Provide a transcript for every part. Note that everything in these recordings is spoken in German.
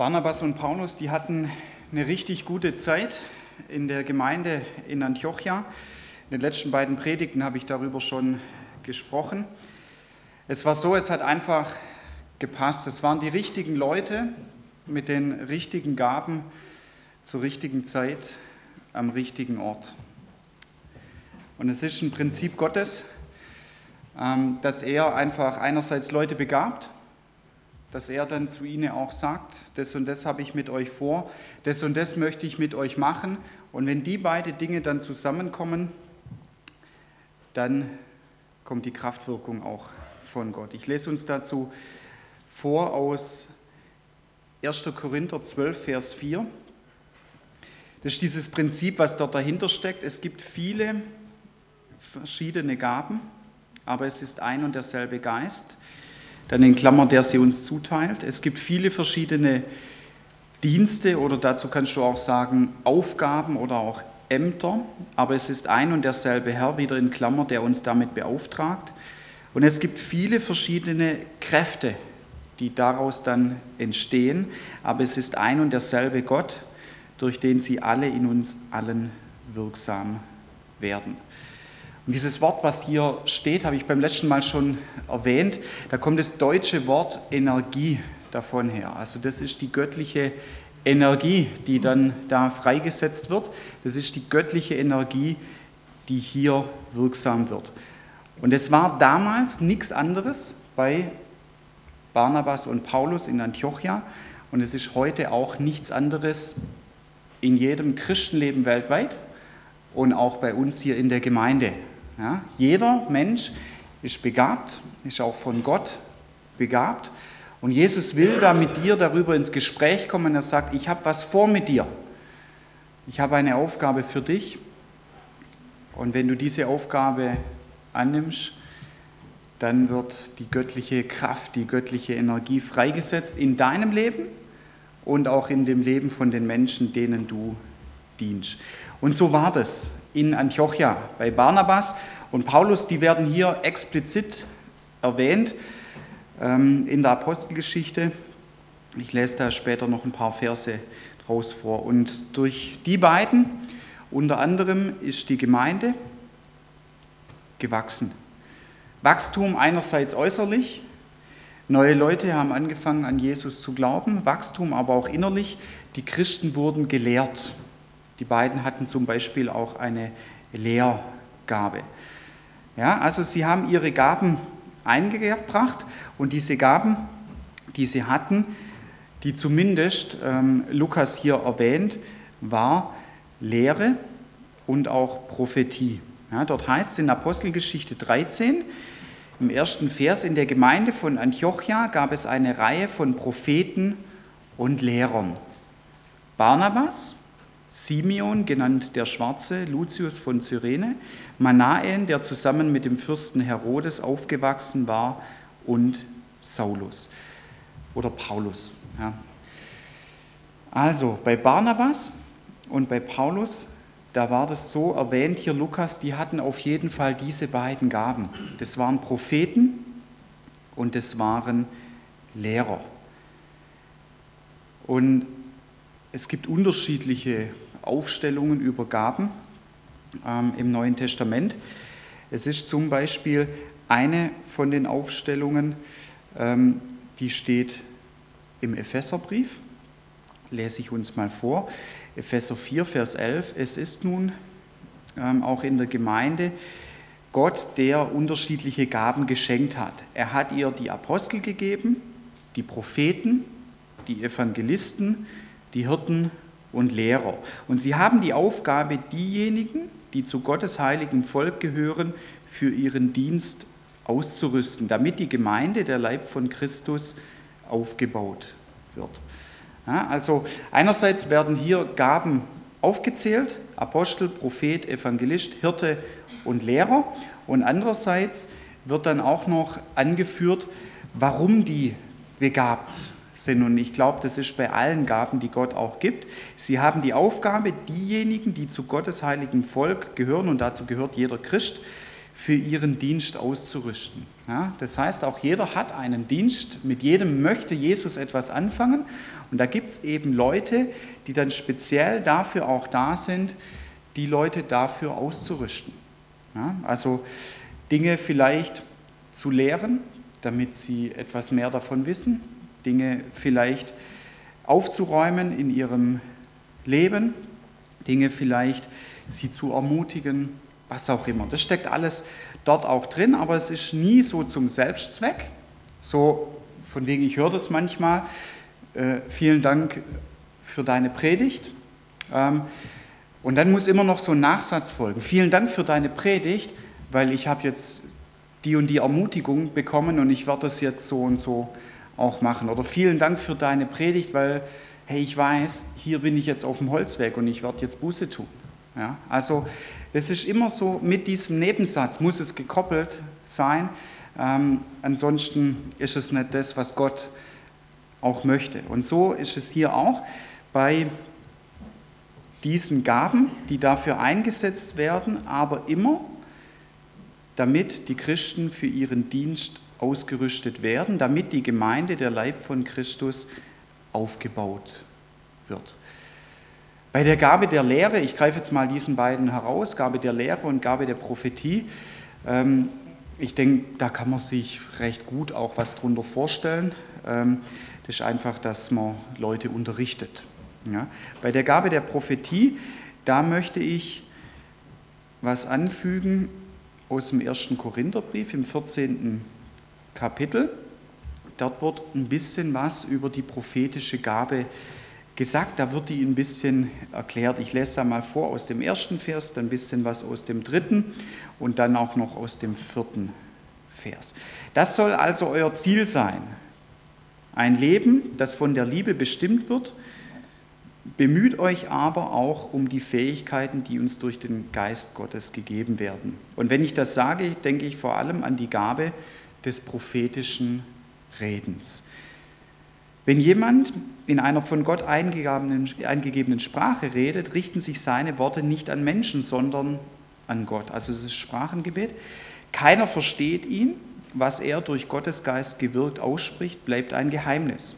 Barnabas und Paulus, die hatten eine richtig gute Zeit in der Gemeinde in Antiochia. In den letzten beiden Predigten habe ich darüber schon gesprochen. Es war so, es hat einfach gepasst. Es waren die richtigen Leute mit den richtigen Gaben zur richtigen Zeit am richtigen Ort. Und es ist ein Prinzip Gottes, ähm, dass er einfach einerseits Leute begabt, dass er dann zu ihnen auch sagt, das und das habe ich mit euch vor, das und das möchte ich mit euch machen. Und wenn die beiden Dinge dann zusammenkommen, dann kommt die Kraftwirkung auch von Gott. Ich lese uns dazu vor aus 1. Korinther 12, Vers 4. Das ist dieses Prinzip, was dort dahinter steckt. Es gibt viele verschiedene Gaben, aber es ist ein und derselbe Geist dann in Klammer, der sie uns zuteilt. Es gibt viele verschiedene Dienste oder dazu kannst du auch sagen Aufgaben oder auch Ämter, aber es ist ein und derselbe Herr, wieder in Klammer, der uns damit beauftragt. Und es gibt viele verschiedene Kräfte, die daraus dann entstehen, aber es ist ein und derselbe Gott, durch den sie alle in uns allen wirksam werden. Und dieses Wort, was hier steht, habe ich beim letzten Mal schon erwähnt. Da kommt das deutsche Wort Energie davon her. Also das ist die göttliche Energie, die dann da freigesetzt wird. Das ist die göttliche Energie, die hier wirksam wird. Und es war damals nichts anderes bei Barnabas und Paulus in Antiochia. Und es ist heute auch nichts anderes in jedem Christenleben weltweit und auch bei uns hier in der Gemeinde. Ja, jeder Mensch ist begabt, ist auch von Gott begabt. Und Jesus will da mit dir darüber ins Gespräch kommen. Er sagt, ich habe was vor mit dir. Ich habe eine Aufgabe für dich. Und wenn du diese Aufgabe annimmst, dann wird die göttliche Kraft, die göttliche Energie freigesetzt in deinem Leben und auch in dem Leben von den Menschen, denen du dienst. Und so war das in Antiochia bei Barnabas und Paulus, die werden hier explizit erwähnt ähm, in der Apostelgeschichte. Ich lese da später noch ein paar Verse draus vor. Und durch die beiden, unter anderem, ist die Gemeinde gewachsen. Wachstum einerseits äußerlich, neue Leute haben angefangen an Jesus zu glauben, Wachstum aber auch innerlich, die Christen wurden gelehrt. Die beiden hatten zum Beispiel auch eine Lehrgabe. Ja, also sie haben ihre Gaben eingebracht und diese Gaben, die sie hatten, die zumindest ähm, Lukas hier erwähnt, war Lehre und auch Prophetie. Ja, dort heißt es in Apostelgeschichte 13, im ersten Vers, in der Gemeinde von Antiochia gab es eine Reihe von Propheten und Lehrern. Barnabas, Simeon, genannt der Schwarze, Lucius von Cyrene, Manaen, der zusammen mit dem Fürsten Herodes aufgewachsen war, und Saulus oder Paulus. Ja. Also bei Barnabas und bei Paulus, da war das so erwähnt hier Lukas, die hatten auf jeden Fall diese beiden Gaben. Das waren Propheten und das waren Lehrer. Und es gibt unterschiedliche Aufstellungen über Gaben ähm, im Neuen Testament. Es ist zum Beispiel eine von den Aufstellungen, ähm, die steht im Epheserbrief. Lese ich uns mal vor. Epheser 4, Vers 11. Es ist nun ähm, auch in der Gemeinde Gott, der unterschiedliche Gaben geschenkt hat. Er hat ihr die Apostel gegeben, die Propheten, die Evangelisten, die Hirten und Lehrer. Und sie haben die Aufgabe, diejenigen, die zu Gottes heiligen Volk gehören, für ihren Dienst auszurüsten, damit die Gemeinde, der Leib von Christus, aufgebaut wird. Ja, also einerseits werden hier Gaben aufgezählt, Apostel, Prophet, Evangelist, Hirte und Lehrer. Und andererseits wird dann auch noch angeführt, warum die begabt sind. Und ich glaube, das ist bei allen Gaben, die Gott auch gibt. Sie haben die Aufgabe, diejenigen, die zu Gottes heiligen Volk gehören, und dazu gehört jeder Christ, für ihren Dienst auszurüsten. Ja, das heißt, auch jeder hat einen Dienst, mit jedem möchte Jesus etwas anfangen und da gibt es eben Leute, die dann speziell dafür auch da sind, die Leute dafür auszurüsten. Ja, also Dinge vielleicht zu lehren, damit sie etwas mehr davon wissen, Dinge vielleicht aufzuräumen in ihrem Leben, Dinge vielleicht sie zu ermutigen, was auch immer. Das steckt alles dort auch drin, aber es ist nie so zum Selbstzweck. So von wegen, ich höre das manchmal. Äh, vielen Dank für deine Predigt. Ähm, und dann muss immer noch so ein Nachsatz folgen. Vielen Dank für deine Predigt, weil ich habe jetzt die und die Ermutigung bekommen und ich werde das jetzt so und so auch machen. Oder vielen Dank für deine Predigt, weil, hey, ich weiß, hier bin ich jetzt auf dem Holzweg und ich werde jetzt Buße tun. Ja? Also das ist immer so, mit diesem Nebensatz muss es gekoppelt sein. Ähm, ansonsten ist es nicht das, was Gott auch möchte. Und so ist es hier auch bei diesen Gaben, die dafür eingesetzt werden, aber immer damit die Christen für ihren Dienst ausgerüstet werden, damit die Gemeinde, der Leib von Christus, aufgebaut wird. Bei der Gabe der Lehre, ich greife jetzt mal diesen beiden heraus, Gabe der Lehre und Gabe der Prophetie, ähm, ich denke, da kann man sich recht gut auch was drunter vorstellen. Ähm, das ist einfach, dass man Leute unterrichtet. Bei der Gabe der Prophetie, da möchte ich was anfügen, aus dem ersten Korintherbrief im 14. Kapitel. Dort wird ein bisschen was über die prophetische Gabe gesagt. Da wird die ein bisschen erklärt. Ich lese da mal vor aus dem ersten Vers, dann ein bisschen was aus dem dritten und dann auch noch aus dem vierten Vers. Das soll also euer Ziel sein. Ein Leben, das von der Liebe bestimmt wird Bemüht euch aber auch um die Fähigkeiten, die uns durch den Geist Gottes gegeben werden. Und wenn ich das sage, denke ich vor allem an die Gabe des prophetischen Redens. Wenn jemand in einer von Gott eingegebenen Sprache redet, richten sich seine Worte nicht an Menschen, sondern an Gott. Also es ist Sprachengebet. Keiner versteht ihn. Was er durch Gottes Geist gewirkt ausspricht, bleibt ein Geheimnis.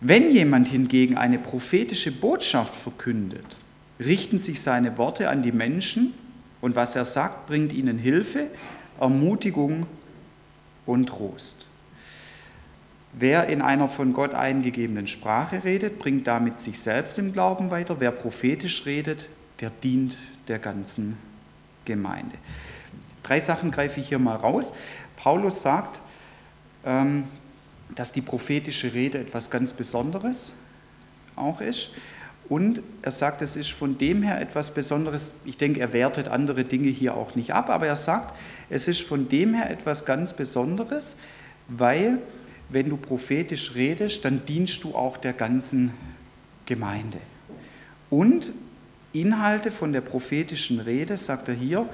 Wenn jemand hingegen eine prophetische Botschaft verkündet, richten sich seine Worte an die Menschen und was er sagt, bringt ihnen Hilfe, Ermutigung und Trost. Wer in einer von Gott eingegebenen Sprache redet, bringt damit sich selbst im Glauben weiter. Wer prophetisch redet, der dient der ganzen Gemeinde. Drei Sachen greife ich hier mal raus. Paulus sagt, ähm, dass die prophetische Rede etwas ganz Besonderes auch ist. Und er sagt, es ist von dem her etwas Besonderes. Ich denke, er wertet andere Dinge hier auch nicht ab, aber er sagt, es ist von dem her etwas ganz Besonderes, weil wenn du prophetisch redest, dann dienst du auch der ganzen Gemeinde. Und Inhalte von der prophetischen Rede, sagt er hier,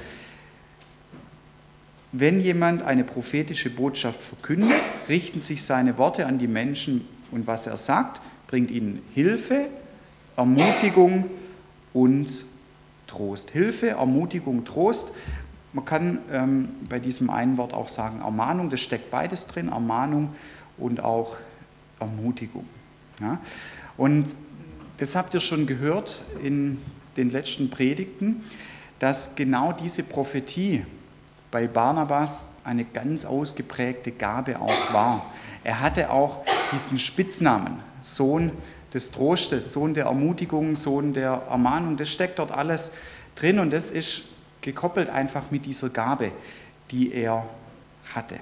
wenn jemand eine prophetische Botschaft verkündet, richten sich seine Worte an die Menschen und was er sagt, bringt ihnen Hilfe, Ermutigung und Trost. Hilfe, Ermutigung, Trost. Man kann ähm, bei diesem einen Wort auch sagen Ermahnung, das steckt beides drin, Ermahnung und auch Ermutigung. Ja? Und das habt ihr schon gehört in den letzten Predigten, dass genau diese Prophetie, bei Barnabas eine ganz ausgeprägte Gabe auch war. Er hatte auch diesen Spitznamen, Sohn des Trostes, Sohn der Ermutigung, Sohn der Ermahnung. Das steckt dort alles drin und das ist gekoppelt einfach mit dieser Gabe, die er hatte.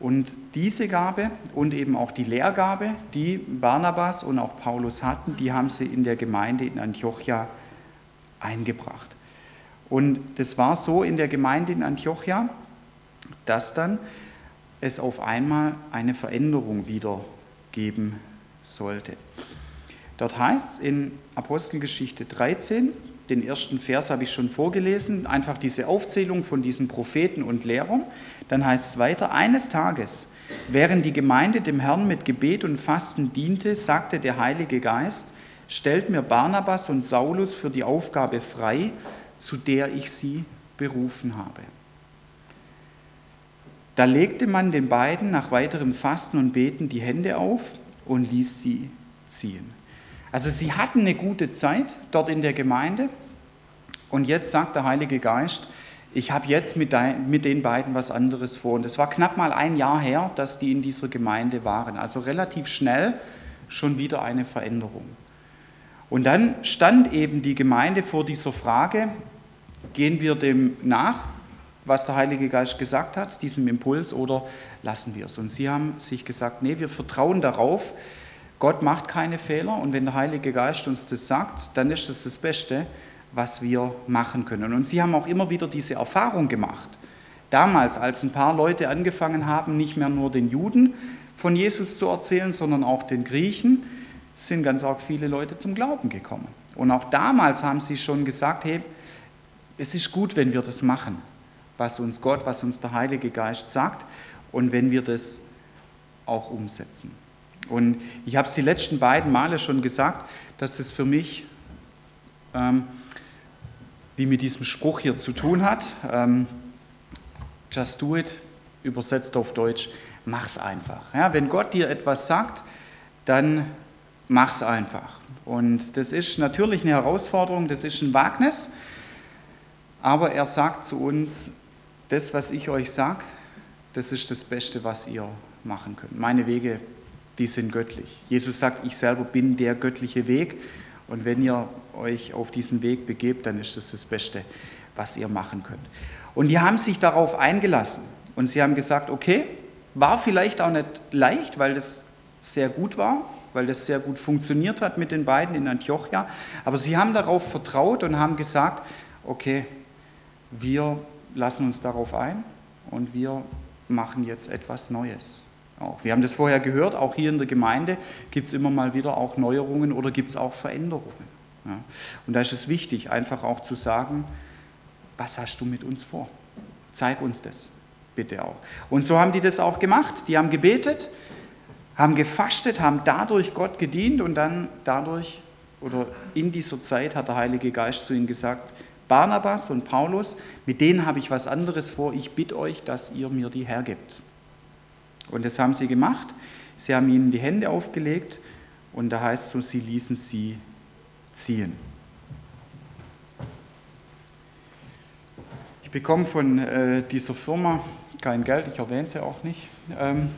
Und diese Gabe und eben auch die Lehrgabe, die Barnabas und auch Paulus hatten, die haben sie in der Gemeinde in Antiochia eingebracht. Und das war so in der Gemeinde in Antiochia, dass dann es auf einmal eine Veränderung wieder geben sollte. Dort heißt es in Apostelgeschichte 13, den ersten Vers habe ich schon vorgelesen, einfach diese Aufzählung von diesen Propheten und Lehrern. Dann heißt es weiter, eines Tages, während die Gemeinde dem Herrn mit Gebet und Fasten diente, sagte der Heilige Geist, stellt mir Barnabas und Saulus für die Aufgabe frei, zu der ich sie berufen habe. Da legte man den beiden nach weiterem Fasten und Beten die Hände auf und ließ sie ziehen. Also sie hatten eine gute Zeit dort in der Gemeinde und jetzt sagt der Heilige Geist, ich habe jetzt mit, den beiden was anderes vor. Und es war knapp mal ein Jahr her, dass die in dieser Gemeinde waren. Also relativ schnell schon wieder eine Veränderung. Und dann stand eben die Gemeinde vor dieser Frage, gehen wir dem nach, was der Heilige Geist gesagt hat, diesem Impuls, oder lassen wir es? Und sie haben sich gesagt, nee, wir vertrauen darauf, Gott macht keine Fehler und wenn der Heilige Geist uns das sagt, dann ist das das Beste, was wir machen können. Und sie haben auch immer wieder diese Erfahrung gemacht. Damals, als ein paar Leute angefangen haben, nicht mehr nur den Juden von Jesus zu erzählen, sondern auch den Griechen, sind ganz arg viele Leute zum Glauben gekommen. Und auch damals haben sie schon gesagt, hey, es ist gut, wenn wir das machen, was uns Gott, was uns der Heilige Geist sagt und wenn wir das auch umsetzen. Und ich habe es die letzten beiden Male schon gesagt, dass es für mich ähm, wie mit diesem Spruch hier zu tun hat. Ähm, just do it, übersetzt auf Deutsch, mach's einfach. Ja, wenn Gott dir etwas sagt, dann mach's einfach. Und das ist natürlich eine Herausforderung, das ist ein Wagnis, aber er sagt zu uns, das, was ich euch sage, das ist das Beste, was ihr machen könnt. Meine Wege, die sind göttlich. Jesus sagt, ich selber bin der göttliche Weg und wenn ihr euch auf diesen Weg begebt, dann ist das das Beste, was ihr machen könnt. Und die haben sich darauf eingelassen und sie haben gesagt, okay, war vielleicht auch nicht leicht, weil das sehr gut war, weil das sehr gut funktioniert hat mit den beiden in Antiochia, aber sie haben darauf vertraut und haben gesagt, okay, wir lassen uns darauf ein und wir machen jetzt etwas Neues auch. Wir haben das vorher gehört, auch hier in der Gemeinde gibt es immer mal wieder auch Neuerungen oder gibt es auch Veränderungen. Ja. Und da ist es wichtig, einfach auch zu sagen, was hast du mit uns vor? Zeig uns das bitte auch. Und so haben die das auch gemacht. Die haben gebetet, haben gefastet, haben dadurch Gott gedient und dann dadurch oder in dieser Zeit hat der Heilige Geist zu ihnen gesagt, Barnabas und Paulus, mit denen habe ich was anderes vor, ich bitte euch, dass ihr mir die hergibt. Und das haben sie gemacht. Sie haben ihnen die Hände aufgelegt und da heißt es so, sie ließen sie ziehen. Ich bekomme von äh, dieser Firma kein Geld, ich erwähne sie auch nicht, ähm,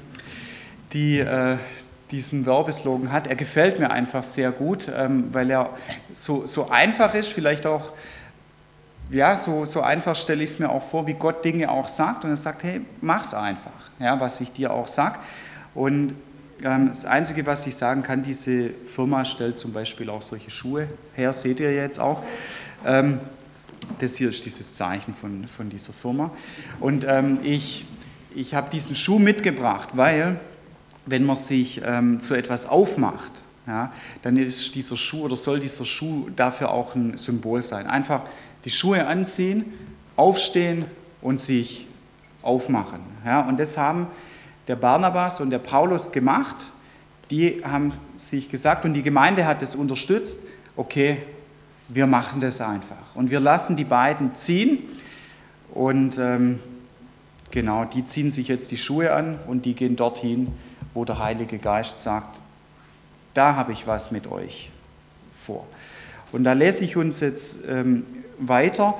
die äh, diesen Werbeslogan hat. Er gefällt mir einfach sehr gut, ähm, weil er so, so einfach ist, vielleicht auch ja, so, so einfach stelle ich es mir auch vor, wie Gott Dinge auch sagt. Und er sagt, hey, mach's einfach, ja, was ich dir auch sage. Und ähm, das Einzige, was ich sagen kann, diese Firma stellt zum Beispiel auch solche Schuhe her, seht ihr jetzt auch. Ähm, das hier ist dieses Zeichen von, von dieser Firma. Und ähm, ich, ich habe diesen Schuh mitgebracht, weil wenn man sich ähm, zu etwas aufmacht, ja, dann ist dieser Schuh oder soll dieser Schuh dafür auch ein Symbol sein. Einfach die Schuhe anziehen, aufstehen und sich aufmachen. Ja, und das haben der Barnabas und der Paulus gemacht. Die haben sich gesagt und die Gemeinde hat es unterstützt, okay, wir machen das einfach. Und wir lassen die beiden ziehen und ähm, genau, die ziehen sich jetzt die Schuhe an und die gehen dorthin, wo der Heilige Geist sagt, da habe ich was mit euch vor. Und da lese ich uns jetzt ähm, weiter.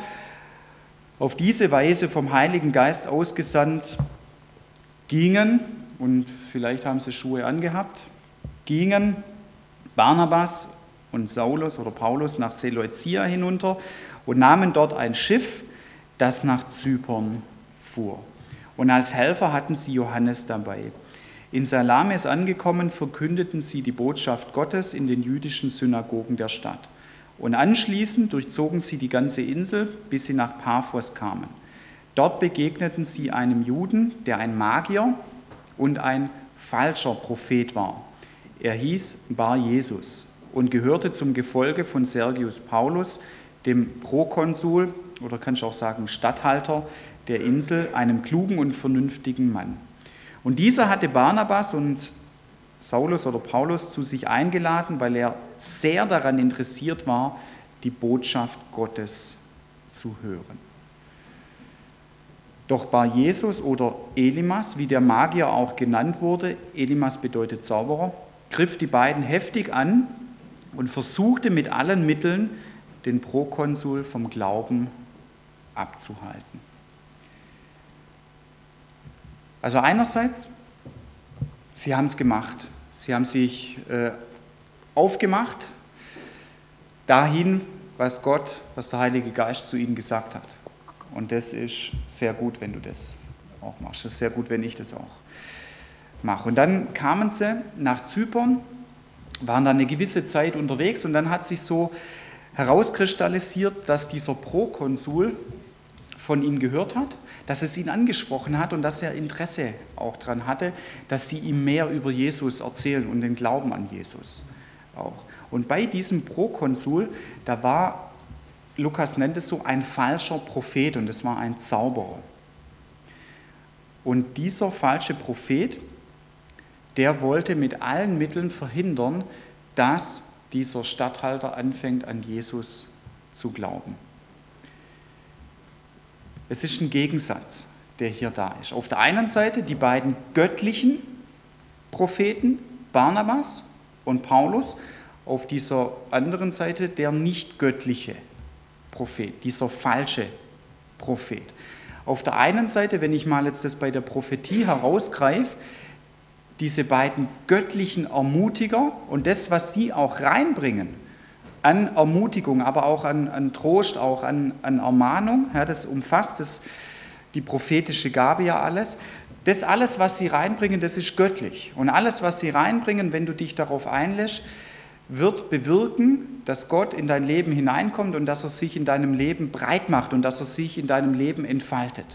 Auf diese Weise vom Heiligen Geist ausgesandt gingen, und vielleicht haben sie Schuhe angehabt, gingen Barnabas und Saulus oder Paulus nach Seleucia hinunter und nahmen dort ein Schiff, das nach Zypern fuhr. Und als Helfer hatten sie Johannes dabei. In Salamis angekommen, verkündeten sie die Botschaft Gottes in den jüdischen Synagogen der Stadt. Und anschließend durchzogen sie die ganze Insel, bis sie nach Paphos kamen. Dort begegneten sie einem Juden, der ein Magier und ein falscher Prophet war. Er hieß Bar Jesus und gehörte zum Gefolge von Sergius Paulus, dem Prokonsul oder kann ich auch sagen Statthalter der Insel, einem klugen und vernünftigen Mann. Und dieser hatte Barnabas und Saulus oder Paulus zu sich eingeladen, weil er sehr daran interessiert war, die Botschaft Gottes zu hören. Doch Bar Jesus oder Elimas, wie der Magier auch genannt wurde, Elimas bedeutet Zauberer, griff die beiden heftig an und versuchte mit allen Mitteln, den Prokonsul vom Glauben abzuhalten. Also einerseits, sie haben es gemacht, sie haben sich äh, aufgemacht dahin, was Gott, was der Heilige Geist zu ihnen gesagt hat. Und das ist sehr gut, wenn du das auch machst. Das ist sehr gut, wenn ich das auch mache. Und dann kamen sie nach Zypern, waren da eine gewisse Zeit unterwegs und dann hat sich so herauskristallisiert, dass dieser Prokonsul von ihnen gehört hat, dass es ihn angesprochen hat und dass er Interesse auch daran hatte, dass sie ihm mehr über Jesus erzählen und den Glauben an Jesus auch. Und bei diesem Prokonsul, da war, Lukas nennt es so, ein falscher Prophet und es war ein Zauberer. Und dieser falsche Prophet, der wollte mit allen Mitteln verhindern, dass dieser Statthalter anfängt an Jesus zu glauben. Es ist ein Gegensatz, der hier da ist. Auf der einen Seite die beiden göttlichen Propheten, Barnabas und Paulus, auf dieser anderen Seite der nicht göttliche Prophet, dieser falsche Prophet. Auf der einen Seite, wenn ich mal jetzt das bei der Prophetie herausgreife, diese beiden göttlichen Ermutiger und das, was sie auch reinbringen an Ermutigung, aber auch an, an Trost, auch an, an Ermahnung, ja, das umfasst das, die prophetische Gabe ja alles. Das alles, was sie reinbringen, das ist göttlich. Und alles, was sie reinbringen, wenn du dich darauf einlässt, wird bewirken, dass Gott in dein Leben hineinkommt und dass er sich in deinem Leben breit macht und dass er sich in deinem Leben entfaltet.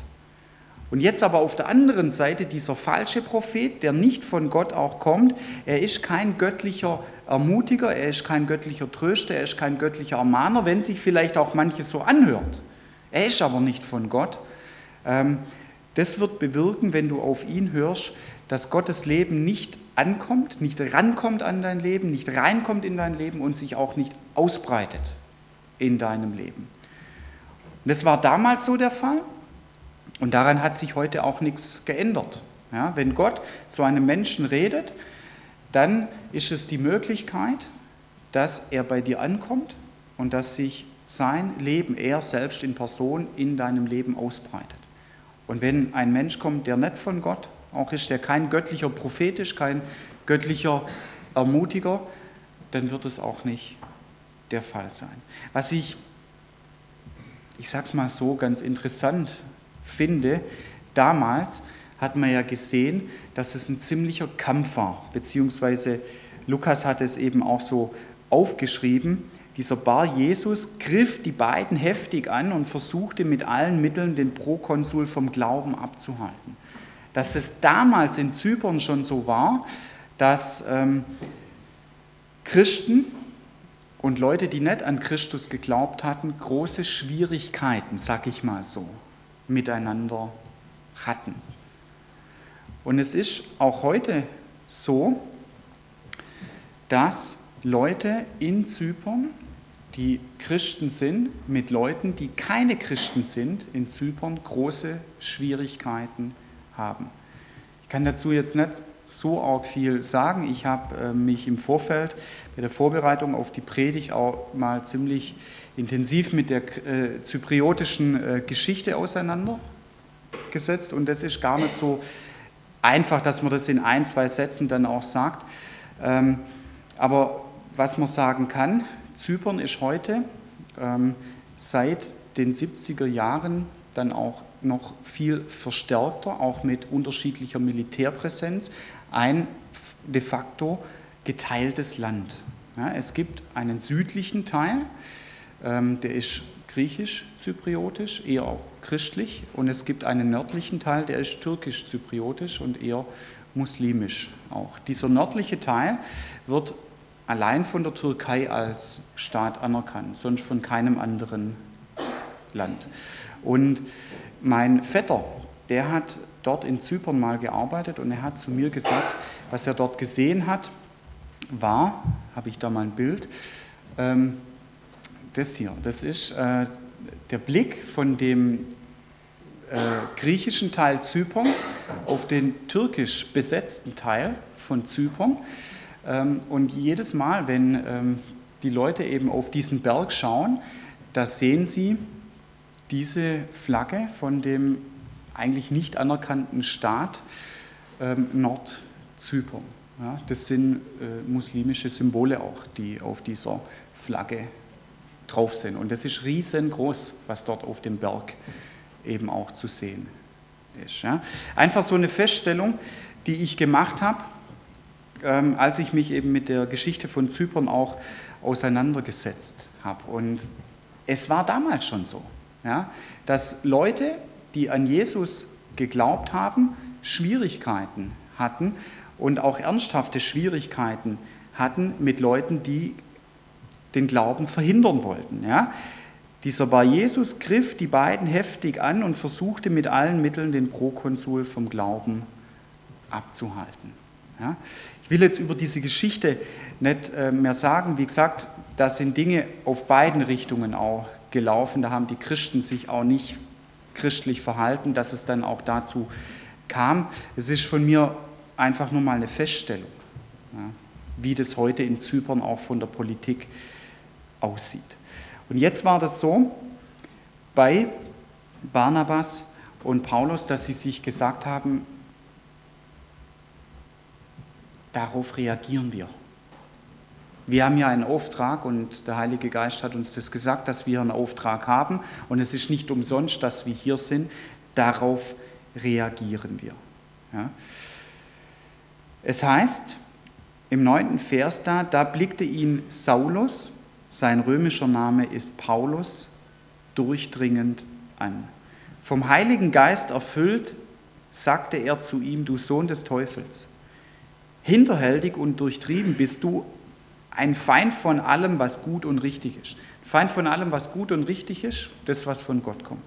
Und jetzt aber auf der anderen Seite dieser falsche Prophet, der nicht von Gott auch kommt, er ist kein göttlicher Ermutiger, er ist kein göttlicher Tröster, er ist kein göttlicher Ermahner, wenn sich vielleicht auch manches so anhört. Er ist aber nicht von Gott. Ähm, das wird bewirken, wenn du auf ihn hörst, dass Gottes Leben nicht ankommt, nicht rankommt an dein Leben, nicht reinkommt in dein Leben und sich auch nicht ausbreitet in deinem Leben. Und das war damals so der Fall und daran hat sich heute auch nichts geändert. Ja, wenn Gott zu einem Menschen redet, dann ist es die Möglichkeit, dass er bei dir ankommt und dass sich sein Leben, er selbst in Person, in deinem Leben ausbreitet. Und wenn ein Mensch kommt, der nicht von Gott auch ist, der kein göttlicher Prophet ist, kein göttlicher Ermutiger, dann wird es auch nicht der Fall sein. Was ich, ich sage es mal so, ganz interessant finde, damals hat man ja gesehen, dass es ein ziemlicher Kampf war, beziehungsweise Lukas hat es eben auch so aufgeschrieben. Dieser Bar Jesus griff die beiden heftig an und versuchte mit allen Mitteln den Prokonsul vom Glauben abzuhalten dass es damals in Zypern schon so war, dass ähm, Christen und Leute, die nicht an Christus geglaubt hatten, große Schwierigkeiten, sag ich mal so, miteinander hatten. Und es ist auch heute so, dass Leute in Zypern, die Christen sind, mit Leuten, die keine Christen sind, in Zypern große Schwierigkeiten haben. Ich kann dazu jetzt nicht so arg viel sagen. Ich habe äh, mich im Vorfeld bei der Vorbereitung auf die Predigt auch mal ziemlich intensiv mit der äh, zypriotischen äh, Geschichte auseinandergesetzt und das ist gar nicht so einfach, dass man das in ein, zwei Sätzen dann auch sagt. Ähm, aber was man sagen kann, Zypern ist heute ähm, seit den 70er Jahren dann auch noch viel verstärkter, auch mit unterschiedlicher Militärpräsenz, ein de facto geteiltes Land. Ja, es gibt einen südlichen Teil, der ist griechisch-zypriotisch, eher christlich, und es gibt einen nördlichen Teil, der ist türkisch-zypriotisch und eher muslimisch auch. Dieser nördliche Teil wird allein von der Türkei als Staat anerkannt, sonst von keinem anderen Land. Und mein Vetter, der hat dort in Zypern mal gearbeitet und er hat zu mir gesagt, was er dort gesehen hat, war, habe ich da mal ein Bild, ähm, das hier, das ist äh, der Blick von dem äh, griechischen Teil Zyperns auf den türkisch besetzten Teil von Zypern. Ähm, und jedes Mal, wenn ähm, die Leute eben auf diesen Berg schauen, da sehen sie diese Flagge von dem eigentlich nicht anerkannten Staat ähm, Nordzypern. Ja, das sind äh, muslimische Symbole auch, die auf dieser Flagge drauf sind. Und das ist riesengroß, was dort auf dem Berg eben auch zu sehen ist. Ja. Einfach so eine Feststellung, die ich gemacht habe, ähm, als ich mich eben mit der Geschichte von Zypern auch auseinandergesetzt habe. Und es war damals schon so, ja, dass Leute, die an Jesus geglaubt haben, Schwierigkeiten hatten und auch ernsthafte Schwierigkeiten hatten mit Leuten, die den Glauben verhindern wollten. Ja? Dieser Bar Jesus griff die beiden heftig an und versuchte mit allen Mitteln den Prokonsul vom Glauben abzuhalten. Ja? Ich will jetzt über diese Geschichte nicht äh, mehr sagen. Wie gesagt, da sind Dinge auf beiden Richtungen auch gelaufen. Da haben die Christen sich auch nicht christlich verhalten, dass es dann auch dazu kam. Es ist von mir einfach nur mal eine Feststellung, ja, wie das heute in Zypern auch von der Politik aussieht. Und jetzt war das so bei Barnabas und Paulus, dass sie sich gesagt haben, darauf reagieren wir. Wir haben ja einen Auftrag und der Heilige Geist hat uns das gesagt, dass wir einen Auftrag haben und es ist nicht umsonst, dass wir hier sind. Darauf reagieren wir. Ja. Es heißt im neunten Vers da, da blickte ihn Saulus, sein römischer Name ist Paulus, durchdringend an. Vom Heiligen Geist erfüllt, sagte er zu ihm, du Sohn des Teufels, hinterhältig und durchtrieben bist du ein Feind von allem, was gut und richtig ist. Ein Feind von allem, was gut und richtig ist, das, was von Gott kommt.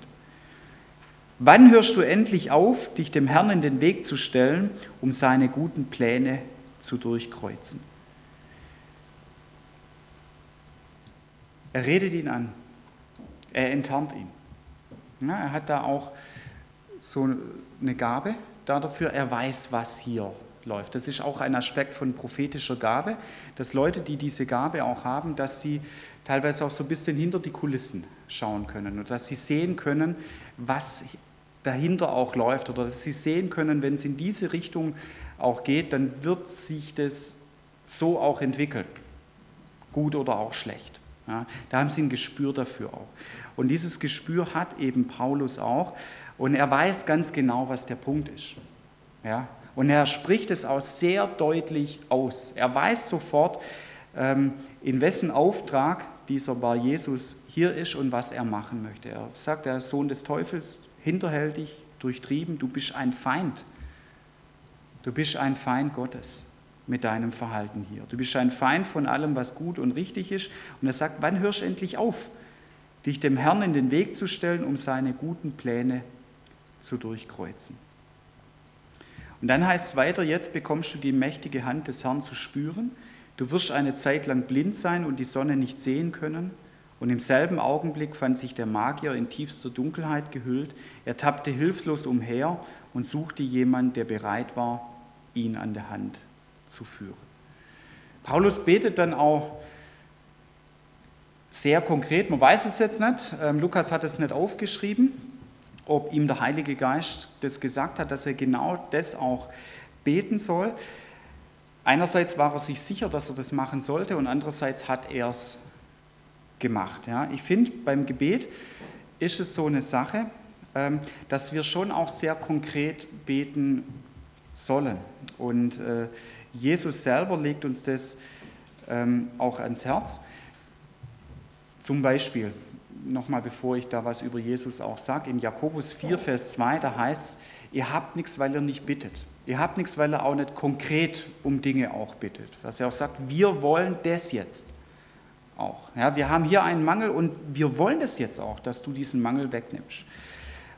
Wann hörst du endlich auf, dich dem Herrn in den Weg zu stellen, um seine guten Pläne zu durchkreuzen? Er redet ihn an, er enttarnt ihn. Ja, er hat da auch so eine Gabe dafür, er weiß, was hier läuft. Das ist auch ein Aspekt von prophetischer Gabe, dass Leute, die diese Gabe auch haben, dass sie teilweise auch so ein bisschen hinter die Kulissen schauen können und dass sie sehen können, was dahinter auch läuft oder dass sie sehen können, wenn es in diese Richtung auch geht, dann wird sich das so auch entwickeln, gut oder auch schlecht. Ja, da haben sie ein Gespür dafür auch. Und dieses Gespür hat eben Paulus auch und er weiß ganz genau, was der Punkt ist. Ja, und er spricht es auch sehr deutlich aus. Er weiß sofort, ähm, in wessen Auftrag dieser Bar Jesus hier ist und was er machen möchte. Er sagt, der Sohn des Teufels, hinterhältig, durchtrieben, du bist ein Feind. Du bist ein Feind Gottes mit deinem Verhalten hier. Du bist ein Feind von allem, was gut und richtig ist. Und er sagt, wann hörst du endlich auf, dich dem Herrn in den Weg zu stellen, um seine guten Pläne zu durchkreuzen? Und dann heißt es weiter, jetzt bekommst du die mächtige Hand des Herrn zu spüren. Du wirst eine Zeit lang blind sein und die Sonne nicht sehen können. Und im selben Augenblick fand sich der Magier in tiefster Dunkelheit gehüllt. Er tappte hilflos umher und suchte jemanden, der bereit war, ihn an der Hand führen. Paulus betet dann auch sehr konkret, man weiß es jetzt nicht, ähm, Lukas hat es nicht aufgeschrieben, ob ihm der Heilige Geist das gesagt hat, dass er genau das auch beten soll. Einerseits war er sich sicher, dass er das machen sollte und andererseits hat er es gemacht. Ja. Ich finde, beim Gebet ist es so eine Sache, ähm, dass wir schon auch sehr konkret beten sollen. Und äh, Jesus selber legt uns das ähm, auch ans Herz. Zum Beispiel, nochmal bevor ich da was über Jesus auch sage, in Jakobus 4, Vers 2, da heißt es, ihr habt nichts, weil ihr nicht bittet. Ihr habt nichts, weil er auch nicht konkret um Dinge auch bittet. Was er auch sagt, wir wollen das jetzt auch. Ja, wir haben hier einen Mangel und wir wollen das jetzt auch, dass du diesen Mangel wegnimmst.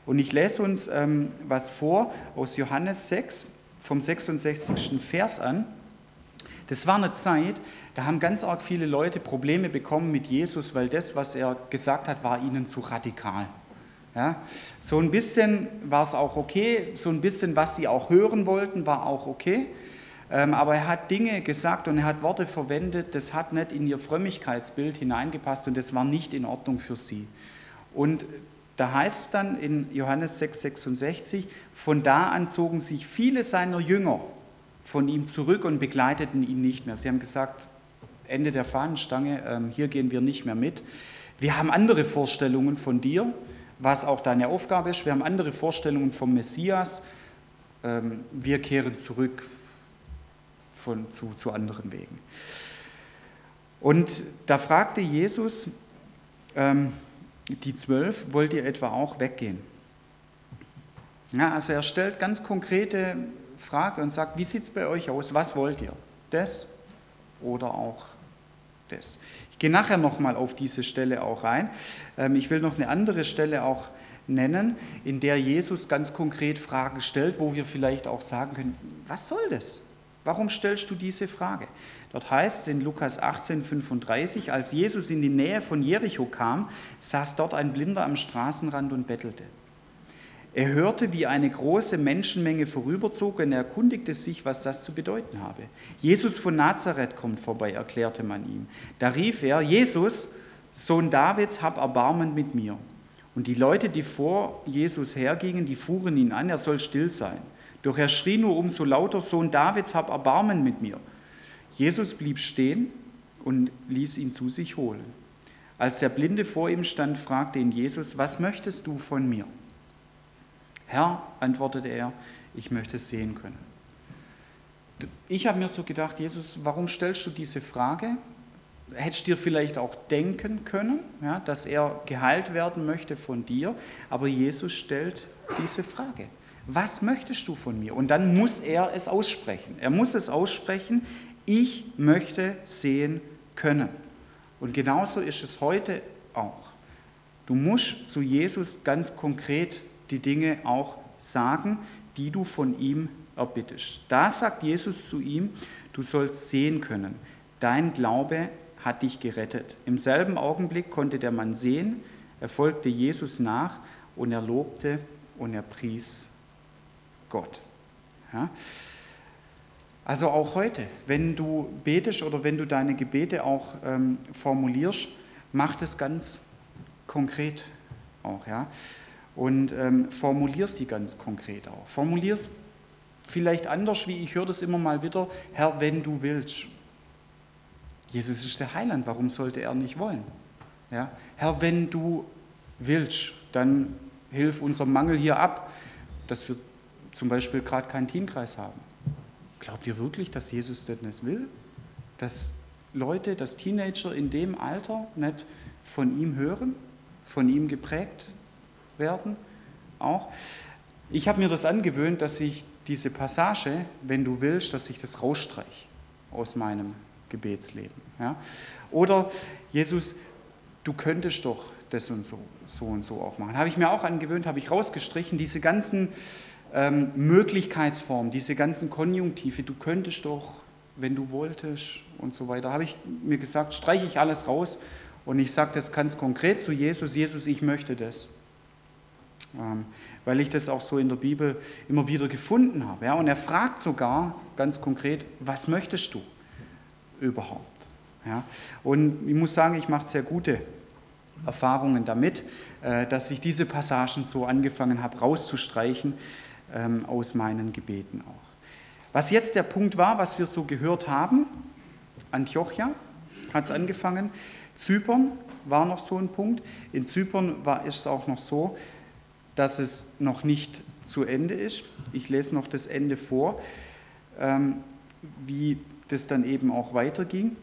Und ich lese uns ähm, was vor aus Johannes 6 vom 66. Vers an. Das war eine Zeit, da haben ganz arg viele Leute Probleme bekommen mit Jesus, weil das, was er gesagt hat, war ihnen zu radikal. Ja, so ein bisschen war es auch okay, so ein bisschen, was sie auch hören wollten, war auch okay. Ähm, aber er hat Dinge gesagt und er hat Worte verwendet, das hat nicht in ihr Frömmigkeitsbild hineingepasst und das war nicht in Ordnung für sie. Und da heißt es dann in Johannes 6,66, von da an zogen sich viele seiner Jünger von ihm zurück und begleiteten ihn nicht mehr. Sie haben gesagt, Ende der Fahnenstange, ähm, hier gehen wir nicht mehr mit. Wir haben andere Vorstellungen von dir was auch deine Aufgabe ist. Wir haben andere Vorstellungen vom Messias. Ähm, wir kehren zurück von, zu, zu anderen Wegen. Und da fragte Jesus ähm, die Zwölf, wollt ihr etwa auch weggehen? Ja, also er stellt ganz konkrete Frage und sagt, wie sieht es bei euch aus? Was wollt ihr? Das oder auch das? Ich gehe nachher nochmal auf diese Stelle auch rein. Ähm, ich will noch eine andere Stelle auch nennen, in der Jesus ganz konkret Fragen stellt, wo wir vielleicht auch sagen können, was soll das? Warum stellst du diese Frage? Dort heißt es in Lukas 18, 35, als Jesus in die Nähe von Jericho kam, saß dort ein Blinder am Straßenrand und bettelte. Er hörte, wie eine große Menschenmenge vorüberzog und er erkundigte sich, was das zu bedeuten habe. Jesus von Nazareth kommt vorbei, erklärte man ihm. Da rief er, Jesus, Sohn Davids, hab Erbarmen mit mir. Und die Leute, die vor Jesus hergingen, die fuhren ihn an, er soll still sein. Doch er schrie nur umso lauter, Sohn Davids, hab Erbarmen mit mir. Jesus blieb stehen und ließ ihn zu sich holen. Als der Blinde vor ihm stand, fragte ihn Jesus, was möchtest du von mir? Herr, antwortete er, ich möchte sehen können. Ich habe mir so gedacht, Jesus, warum stellst du diese Frage? Hättest dir vielleicht auch denken können, ja, dass er geheilt werden möchte von dir, aber Jesus stellt diese Frage. Was möchtest du von mir? Und dann muss er es aussprechen. Er muss es aussprechen, ich möchte sehen können. Und genauso ist es heute auch. Du musst zu Jesus ganz konkret die Dinge auch sagen, die du von ihm erbittest. Da sagt Jesus zu ihm, du sollst sehen können. Dein Glaube hat dich gerettet. Im selben Augenblick konnte der Mann sehen, er folgte Jesus nach und er lobte und er pries Gott. Ja? Also auch heute, wenn du betest oder wenn du deine Gebete auch ähm, formulierst, mach das ganz konkret auch. Ja? und ähm, formulierst sie ganz konkret auch. Formulierst vielleicht anders, wie ich höre das immer mal wieder, Herr, wenn du willst. Jesus ist der Heiland, warum sollte er nicht wollen? Ja? Herr, wenn du willst, dann hilf unserem Mangel hier ab, dass wir zum Beispiel gerade keinen Teamkreis haben. Glaubt ihr wirklich, dass Jesus das nicht will? Dass Leute, dass Teenager in dem Alter nicht von ihm hören, von ihm geprägt werden auch. Ich habe mir das angewöhnt, dass ich diese Passage, wenn du willst, dass ich das rausstreiche aus meinem Gebetsleben. Ja? Oder Jesus, du könntest doch das und so, so und so auch machen. Habe ich mir auch angewöhnt, habe ich rausgestrichen, diese ganzen ähm, Möglichkeitsformen, diese ganzen Konjunktive, du könntest doch, wenn du wolltest und so weiter, habe ich mir gesagt, streiche ich alles raus und ich sage das ganz konkret zu Jesus, Jesus, ich möchte das. Ähm, weil ich das auch so in der Bibel immer wieder gefunden habe. Ja? Und er fragt sogar ganz konkret, was möchtest du überhaupt? Ja? Und ich muss sagen, ich mache sehr gute Erfahrungen damit, äh, dass ich diese Passagen so angefangen habe rauszustreichen ähm, aus meinen Gebeten auch. Was jetzt der Punkt war, was wir so gehört haben, Antiochia hat es angefangen, Zypern war noch so ein Punkt. In Zypern war, ist es auch noch so, dass es noch nicht zu Ende ist. Ich lese noch das Ende vor, ähm, wie das dann eben auch weiterging.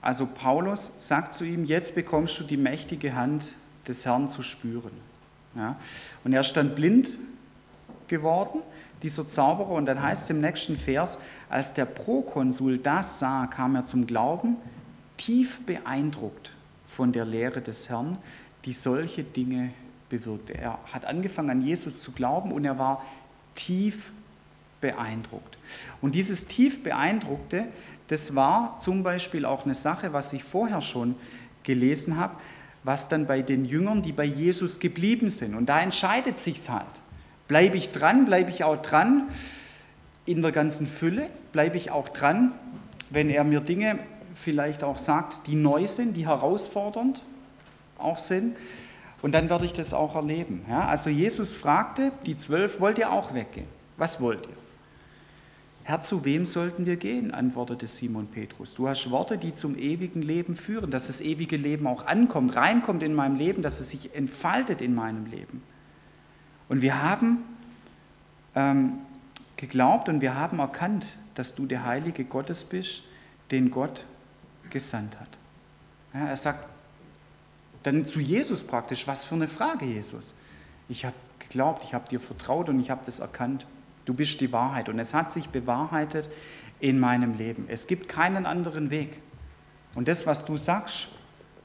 Also Paulus sagt zu ihm, jetzt bekommst du die mächtige Hand des Herrn zu spüren. Ja? Und er ist dann blind geworden, dieser Zauberer, und dann heißt es im nächsten Vers, als der Prokonsul das sah, kam er zum Glauben, tief beeindruckt von der Lehre des Herrn, die solche Dinge bewirkte. Er hat angefangen an Jesus zu glauben und er war tief beeindruckt. Und dieses tief beeindruckte, das war zum Beispiel auch eine Sache, was ich vorher schon gelesen habe, was dann bei den Jüngern, die bei Jesus geblieben sind. Und da entscheidet sich's halt. Bleibe ich dran, bleibe ich auch dran in der ganzen Fülle, bleibe ich auch dran, wenn er mir Dinge vielleicht auch sagt, die neu sind, die herausfordernd auch sind. Und dann werde ich das auch erleben. Ja, also Jesus fragte die zwölf, wollt ihr auch weggehen? Was wollt ihr? Herr, zu wem sollten wir gehen? antwortete Simon Petrus. Du hast Worte, die zum ewigen Leben führen, dass das ewige Leben auch ankommt, reinkommt in meinem Leben, dass es sich entfaltet in meinem Leben. Und wir haben ähm, geglaubt und wir haben erkannt, dass du der Heilige Gottes bist, den Gott gesandt hat. Ja, er sagt dann zu Jesus praktisch, was für eine Frage, Jesus. Ich habe geglaubt, ich habe dir vertraut und ich habe das erkannt. Du bist die Wahrheit und es hat sich bewahrheitet in meinem Leben. Es gibt keinen anderen Weg. Und das, was du sagst,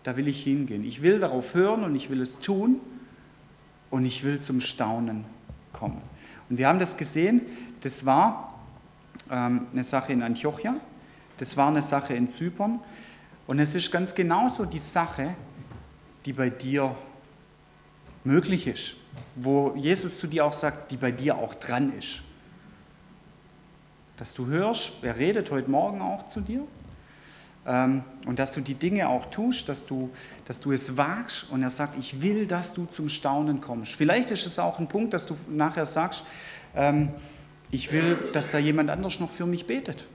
da will ich hingehen. Ich will darauf hören und ich will es tun und ich will zum Staunen kommen. Und wir haben das gesehen, das war ähm, eine Sache in Antiochia, das war eine Sache in Zypern. Und es ist ganz genauso die Sache, die bei dir möglich ist, wo Jesus zu dir auch sagt, die bei dir auch dran ist. Dass du hörst, er redet heute Morgen auch zu dir und dass du die Dinge auch tust, dass du, dass du es wagst und er sagt, ich will, dass du zum Staunen kommst. Vielleicht ist es auch ein Punkt, dass du nachher sagst, ähm, ich will, dass da jemand anders noch für mich betet.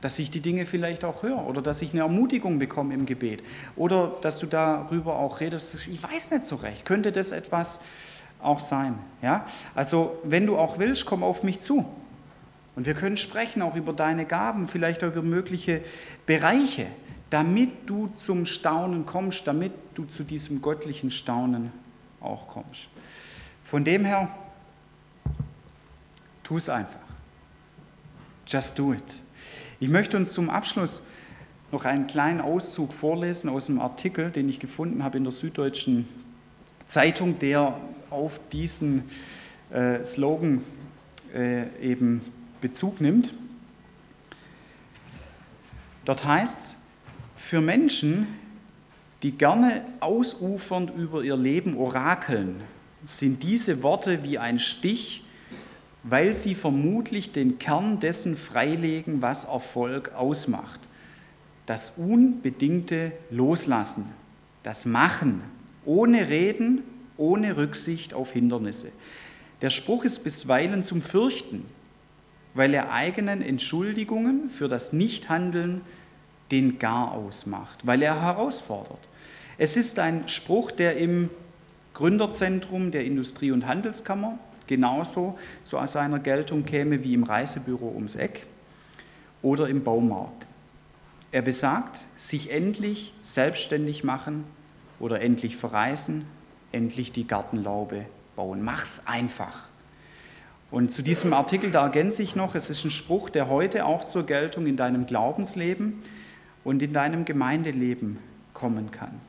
Dass ich die Dinge vielleicht auch höre oder dass ich eine Ermutigung bekomme im Gebet oder dass du darüber auch redest. Ich weiß nicht so recht. Könnte das etwas auch sein? Ja? Also, wenn du auch willst, komm auf mich zu. Und wir können sprechen auch über deine Gaben, vielleicht auch über mögliche Bereiche, damit du zum Staunen kommst, damit du zu diesem göttlichen Staunen auch kommst. Von dem her, tu es einfach. Just do it. Ich möchte uns zum Abschluss noch einen kleinen Auszug vorlesen aus einem Artikel, den ich gefunden habe in der Süddeutschen Zeitung, der auf diesen äh, Slogan äh, eben Bezug nimmt. Dort heißt es, für Menschen, die gerne ausufernd über ihr Leben orakeln, sind diese Worte wie ein Stich, weil sie vermutlich den Kern dessen freilegen, was Erfolg ausmacht. Das unbedingte Loslassen, das Machen, ohne Reden, ohne Rücksicht auf Hindernisse. Der Spruch ist bisweilen zum Fürchten, weil er eigenen Entschuldigungen für das Nichthandeln den Gar ausmacht, weil er herausfordert. Es ist ein Spruch, der im Gründerzentrum der Industrie- und Handelskammer genauso zu seiner Geltung käme wie im Reisebüro ums Eck oder im Baumarkt. Er besagt, sich endlich selbstständig machen oder endlich verreisen, endlich die Gartenlaube bauen. Mach's einfach. Und zu diesem Artikel, da ergänze ich noch, es ist ein Spruch, der heute auch zur Geltung in deinem Glaubensleben und in deinem Gemeindeleben kommen kann.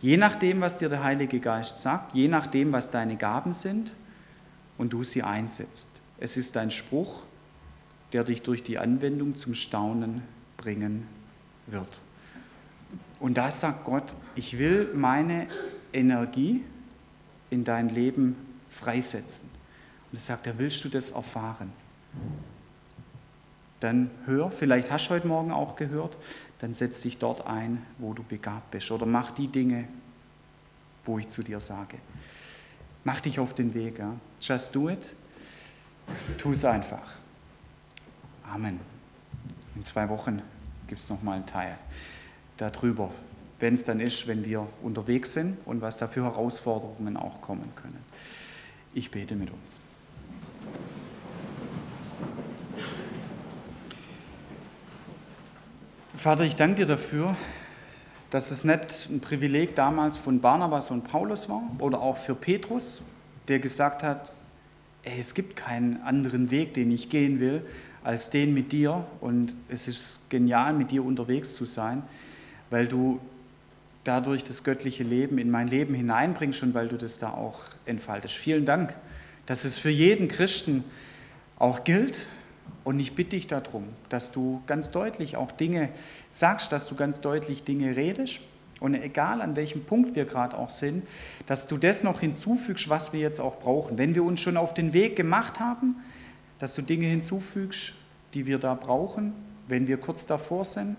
Je nachdem, was dir der Heilige Geist sagt, je nachdem, was deine Gaben sind und du sie einsetzt. Es ist ein Spruch, der dich durch die Anwendung zum Staunen bringen wird. Und da sagt Gott, ich will meine Energie in dein Leben freisetzen. Und er sagt er, willst du das erfahren? Dann hör, vielleicht hast du heute Morgen auch gehört, dann setz dich dort ein, wo du begabt bist. Oder mach die Dinge, wo ich zu dir sage. Mach dich auf den Weg. Ja? Just do it. Tu es einfach. Amen. In zwei Wochen gibt es nochmal einen Teil darüber, wenn es dann ist, wenn wir unterwegs sind und was da für Herausforderungen auch kommen können. Ich bete mit uns. Vater, ich danke dir dafür, dass es nicht ein Privileg damals von Barnabas und Paulus war oder auch für Petrus, der gesagt hat, ey, es gibt keinen anderen Weg, den ich gehen will, als den mit dir und es ist genial, mit dir unterwegs zu sein, weil du dadurch das göttliche Leben in mein Leben hineinbringst und weil du das da auch entfaltest. Vielen Dank, dass es für jeden Christen auch gilt, und ich bitte dich darum, dass du ganz deutlich auch Dinge sagst, dass du ganz deutlich Dinge redest Und egal an welchem Punkt wir gerade auch sind, dass du das noch hinzufügst, was wir jetzt auch brauchen. Wenn wir uns schon auf den Weg gemacht haben, dass du Dinge hinzufügst, die wir da brauchen, wenn wir kurz davor sind,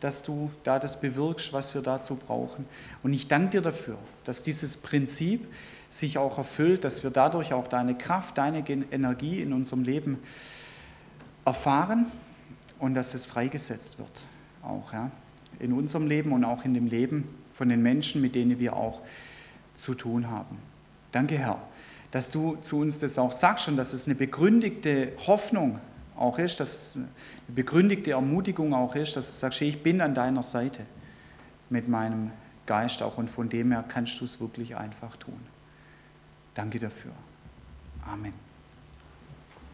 dass du da das bewirkst, was wir dazu brauchen. Und ich danke dir dafür, dass dieses Prinzip sich auch erfüllt, dass wir dadurch auch deine Kraft, deine Energie in unserem Leben erfahren und dass es freigesetzt wird. Auch ja, in unserem Leben und auch in dem Leben von den Menschen, mit denen wir auch zu tun haben. Danke, Herr, dass du zu uns das auch sagst und dass es eine begründigte Hoffnung auch ist, dass es eine begründigte Ermutigung auch ist, dass du sagst, ich bin an deiner Seite mit meinem Geist auch und von dem her kannst du es wirklich einfach tun. Danke dafür. Amen.